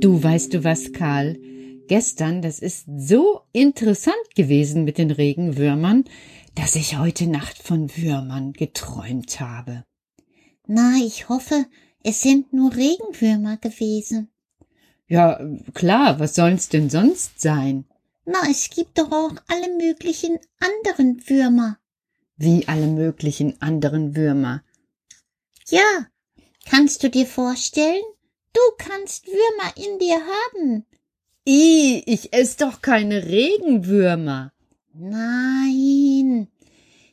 Du weißt du was, Karl? Gestern, das ist so interessant gewesen mit den Regenwürmern, dass ich heute Nacht von Würmern geträumt habe. Na, ich hoffe, es sind nur Regenwürmer gewesen. Ja, klar, was soll's denn sonst sein? Na, es gibt doch auch alle möglichen anderen Würmer. Wie alle möglichen anderen Würmer. Ja, kannst du dir vorstellen? Du kannst Würmer in dir haben. I, ich ess doch keine Regenwürmer. Nein.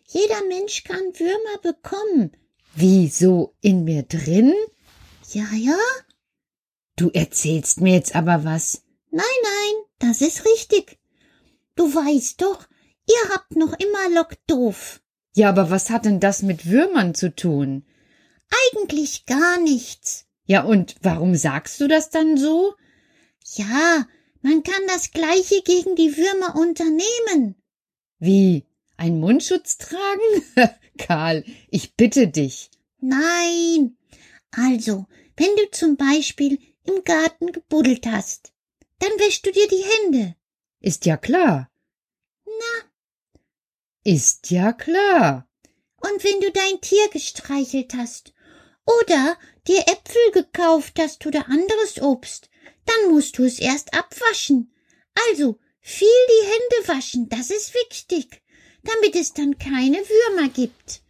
Jeder Mensch kann Würmer bekommen. Wieso in mir drin? Ja, ja. Du erzählst mir jetzt aber was. Nein, nein, das ist richtig. Du weißt doch, ihr habt noch immer Lock doof. Ja, aber was hat denn das mit Würmern zu tun? Eigentlich gar nichts. Ja, und warum sagst du das dann so? Ja, man kann das Gleiche gegen die Würmer unternehmen. Wie? Ein Mundschutz tragen? Karl, ich bitte dich. Nein. Also, wenn du zum Beispiel im Garten gebuddelt hast, dann wäschst du dir die Hände. Ist ja klar. Na, Ist ja klar. und wenn du dein Tier gestreichelt hast oder dir Äpfel gekauft hast oder anderes Obst, dann musst du es erst abwaschen. Also viel die Hände waschen, das ist wichtig, damit es dann keine Würmer gibt.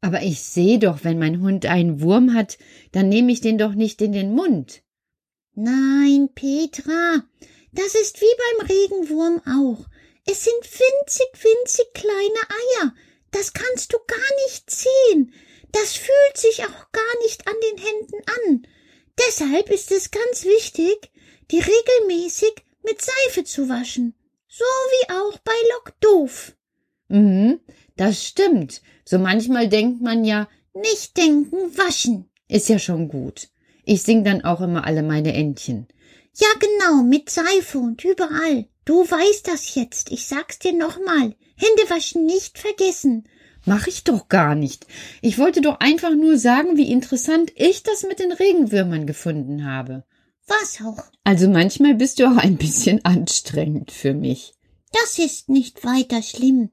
Aber ich sehe doch, wenn mein Hund einen Wurm hat, dann nehme ich den doch nicht in den Mund. Nein, Petra, das ist wie beim Regenwurm auch. Es sind winzig, winzig kleine Eier. Das kannst du gar nicht sehen. Das fühlt sich auch gar nicht an den Händen an. Deshalb ist es ganz wichtig, die regelmäßig mit Seife zu waschen. So wie auch bei Lock doof. Mhm, das stimmt. So manchmal denkt man ja, Nicht denken, waschen. ist ja schon gut. Ich sing dann auch immer alle meine Entchen. Ja, genau, mit Seife und überall. Du weißt das jetzt. Ich sag's dir nochmal. Hände waschen nicht vergessen. Mach ich doch gar nicht. Ich wollte doch einfach nur sagen, wie interessant ich das mit den Regenwürmern gefunden habe. Was auch. Also manchmal bist du auch ein bisschen anstrengend für mich. Das ist nicht weiter schlimm.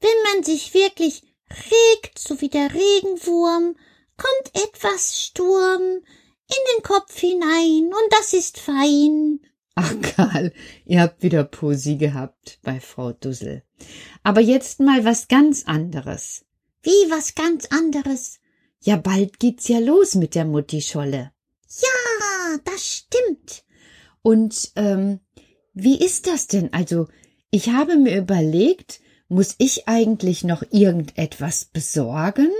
Wenn man sich wirklich regt, so wie der Regenwurm, kommt etwas Sturm in den Kopf hinein und das ist fein. Ach, Karl, ihr habt wieder Posi gehabt bei Frau Dussel. Aber jetzt mal was ganz anderes. Wie was ganz anderes. Ja, bald geht's ja los mit der Mutti-Scholle. Ja, das stimmt. Und ähm, wie ist das denn? Also, ich habe mir überlegt, muss ich eigentlich noch irgendetwas besorgen?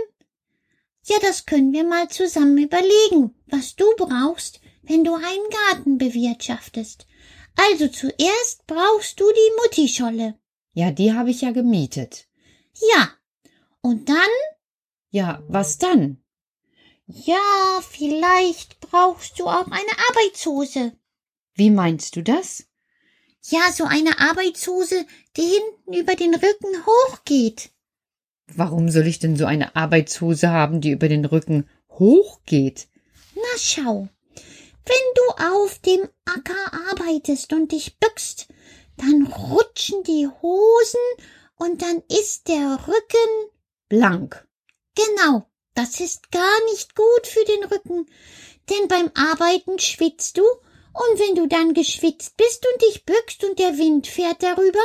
Ja, das können wir mal zusammen überlegen, was du brauchst, wenn du einen Garten bewirtschaftest. Also zuerst brauchst du die Muttischolle. Ja, die habe ich ja gemietet. Ja. Und dann? Ja, was dann? Ja, vielleicht brauchst du auch eine Arbeitshose. Wie meinst du das? Ja, so eine Arbeitshose, die hinten über den Rücken hochgeht. Warum soll ich denn so eine Arbeitshose haben, die über den Rücken hochgeht? Na schau, wenn du auf dem Acker arbeitest und dich bückst, dann rutschen die Hosen und dann ist der Rücken blank. Genau, das ist gar nicht gut für den Rücken, denn beim Arbeiten schwitzt du und wenn du dann geschwitzt bist und dich bückst und der Wind fährt darüber,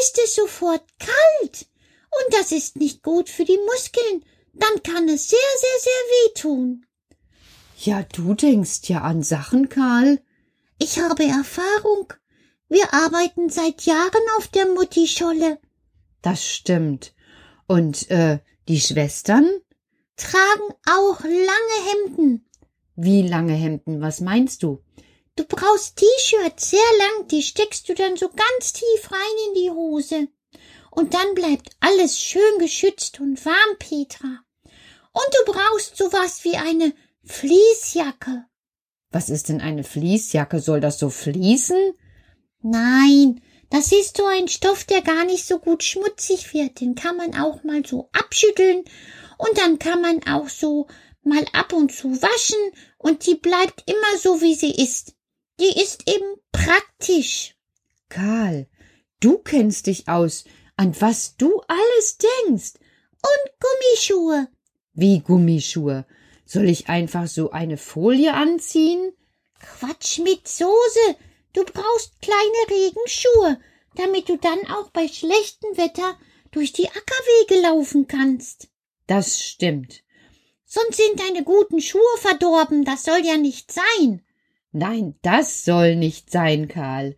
ist es sofort kalt. Und das ist nicht gut für die Muskeln. Dann kann es sehr, sehr, sehr wehtun. Ja, du denkst ja an Sachen, Karl. Ich habe Erfahrung. Wir arbeiten seit Jahren auf der Muttischolle. Das stimmt. Und äh, die Schwestern? Tragen auch lange Hemden. Wie lange Hemden? Was meinst du? Du brauchst T-Shirts sehr lang, die steckst du dann so ganz tief rein in die Hose. Und dann bleibt alles schön geschützt und warm, Petra. Und du brauchst sowas wie eine Fließjacke. Was ist denn eine Fließjacke? Soll das so fließen? Nein, das ist so ein Stoff, der gar nicht so gut schmutzig wird. Den kann man auch mal so abschütteln und dann kann man auch so mal ab und zu waschen und die bleibt immer so, wie sie ist. Die ist eben praktisch. Karl, du kennst dich aus, an was du alles denkst. Und Gummischuhe. Wie Gummischuhe? Soll ich einfach so eine Folie anziehen? Quatsch mit Soße. Du brauchst kleine Regenschuhe, damit du dann auch bei schlechtem Wetter durch die Ackerwege laufen kannst. Das stimmt. Sonst sind deine guten Schuhe verdorben, das soll ja nicht sein. Nein, das soll nicht sein, Karl.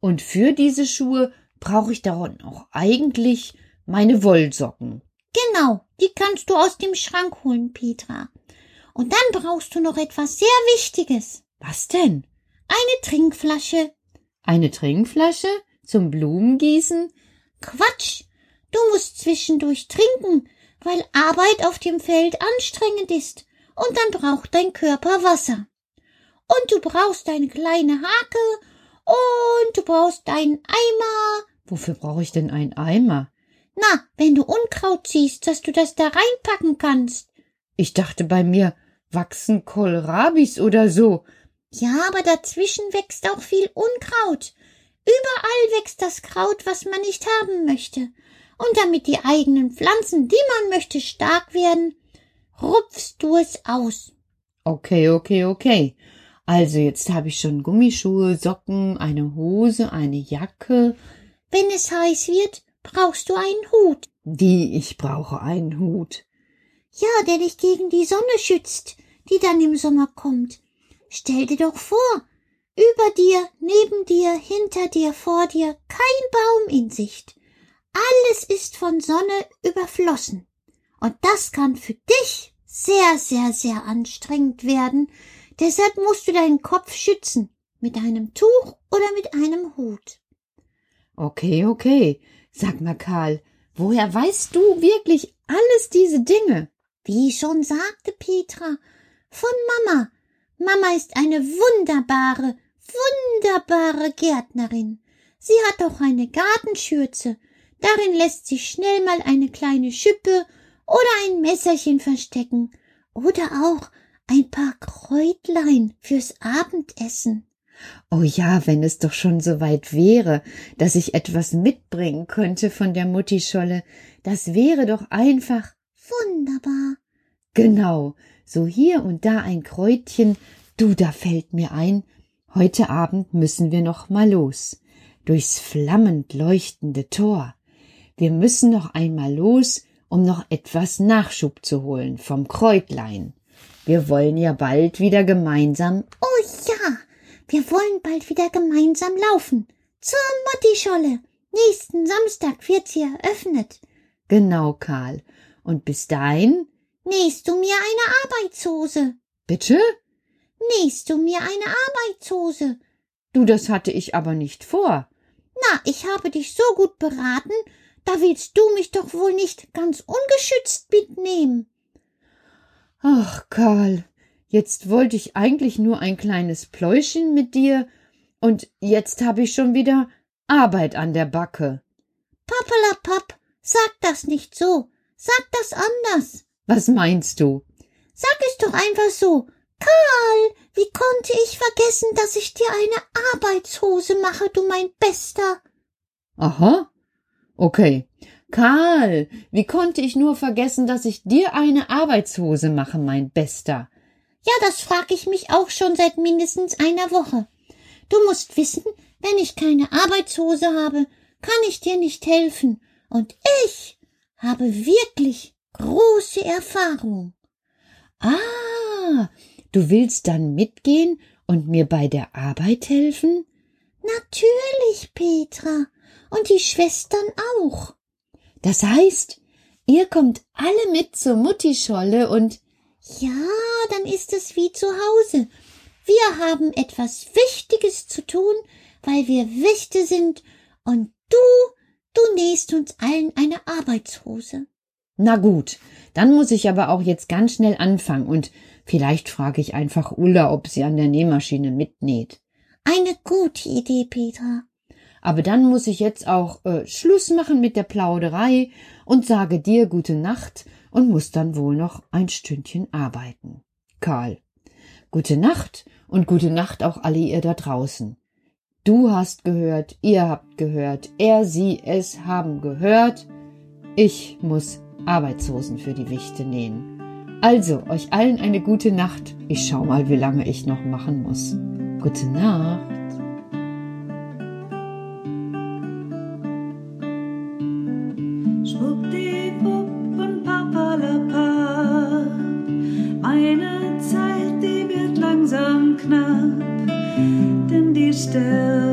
Und für diese Schuhe brauche ich daran auch eigentlich meine Wollsocken. Genau, die kannst du aus dem Schrank holen, Petra. Und dann brauchst du noch etwas sehr Wichtiges. Was denn? Eine Trinkflasche. Eine Trinkflasche? Zum Blumengießen? Quatsch. Du musst zwischendurch trinken, weil Arbeit auf dem Feld anstrengend ist. Und dann braucht dein Körper Wasser. Und du brauchst eine kleine Hake. Und du brauchst einen Eimer. Wofür brauche ich denn einen Eimer? Na, wenn du Unkraut siehst, dass du das da reinpacken kannst. Ich dachte bei mir wachsen Kohlrabis oder so. Ja, aber dazwischen wächst auch viel Unkraut. Überall wächst das Kraut, was man nicht haben möchte. Und damit die eigenen Pflanzen, die man möchte, stark werden, rupfst du es aus. Okay, okay, okay. Also jetzt habe ich schon Gummischuhe, Socken, eine Hose, eine Jacke. Wenn es heiß wird, brauchst du einen Hut. Wie, ich brauche einen Hut. Ja, der dich gegen die Sonne schützt, die dann im Sommer kommt. Stell dir doch vor, über dir, neben dir, hinter dir, vor dir, kein Baum in Sicht. Alles ist von Sonne überflossen. Und das kann für dich sehr, sehr, sehr anstrengend werden. Deshalb musst du deinen Kopf schützen. Mit einem Tuch oder mit einem Hut. Okay, okay. Sag mal, Karl, woher weißt du wirklich alles diese Dinge? Wie schon sagte, Petra, von Mama. Mama ist eine wunderbare, wunderbare Gärtnerin. Sie hat auch eine Gartenschürze. Darin lässt sich schnell mal eine kleine Schippe oder ein Messerchen verstecken. Oder auch ein paar Kräutlein fürs Abendessen. Oh ja, wenn es doch schon so weit wäre, dass ich etwas mitbringen könnte von der Muttischolle, das wäre doch einfach wunderbar. Genau, so hier und da ein Kräutchen. Du, da fällt mir ein, heute Abend müssen wir noch mal los. Durchs flammend leuchtende Tor. Wir müssen noch einmal los, um noch etwas Nachschub zu holen vom Kräutlein. Wir wollen ja bald wieder gemeinsam. Oh ja, wir wollen bald wieder gemeinsam laufen. Zur Muttischolle. Nächsten Samstag wird sie eröffnet. Genau, Karl. Und bis dahin nähst du mir eine Arbeitshose. Bitte? Nähst du mir eine Arbeitshose. Du, das hatte ich aber nicht vor. Na, ich habe dich so gut beraten, da willst du mich doch wohl nicht ganz ungeschützt mitnehmen. Ach, Karl, jetzt wollte ich eigentlich nur ein kleines Pläuschen mit dir, und jetzt habe ich schon wieder Arbeit an der Backe. Pappelapapp, sag das nicht so. Sag das anders. Was meinst du? Sag es doch einfach so. Karl, wie konnte ich vergessen, dass ich dir eine Arbeitshose mache, du mein Bester? Aha. Okay. Karl, wie konnte ich nur vergessen, dass ich dir eine Arbeitshose mache, mein Bester? Ja, das frag ich mich auch schon seit mindestens einer Woche. Du musst wissen, wenn ich keine Arbeitshose habe, kann ich dir nicht helfen. Und ich habe wirklich große Erfahrung. Ah, du willst dann mitgehen und mir bei der Arbeit helfen? Natürlich, Petra. Und die Schwestern auch. Das heißt, ihr kommt alle mit zur Muttischolle und ja, dann ist es wie zu Hause. Wir haben etwas Wichtiges zu tun, weil wir Wichte sind, und du, du nähst uns allen eine Arbeitshose. Na gut, dann muss ich aber auch jetzt ganz schnell anfangen und vielleicht frage ich einfach Ulla, ob sie an der Nähmaschine mitnäht. Eine gute Idee, Petra. Aber dann muss ich jetzt auch äh, Schluss machen mit der Plauderei und sage dir gute Nacht und muss dann wohl noch ein Stündchen arbeiten. Karl. Gute Nacht und gute Nacht auch alle ihr da draußen. Du hast gehört, ihr habt gehört, er, sie, es haben gehört. Ich muss Arbeitshosen für die Wichte nähen. Also, euch allen eine gute Nacht. Ich schau mal, wie lange ich noch machen muss. Gute Nacht. Schwuppdiwupp und papalapa. Meine Zeit, die wird langsam knapp, denn die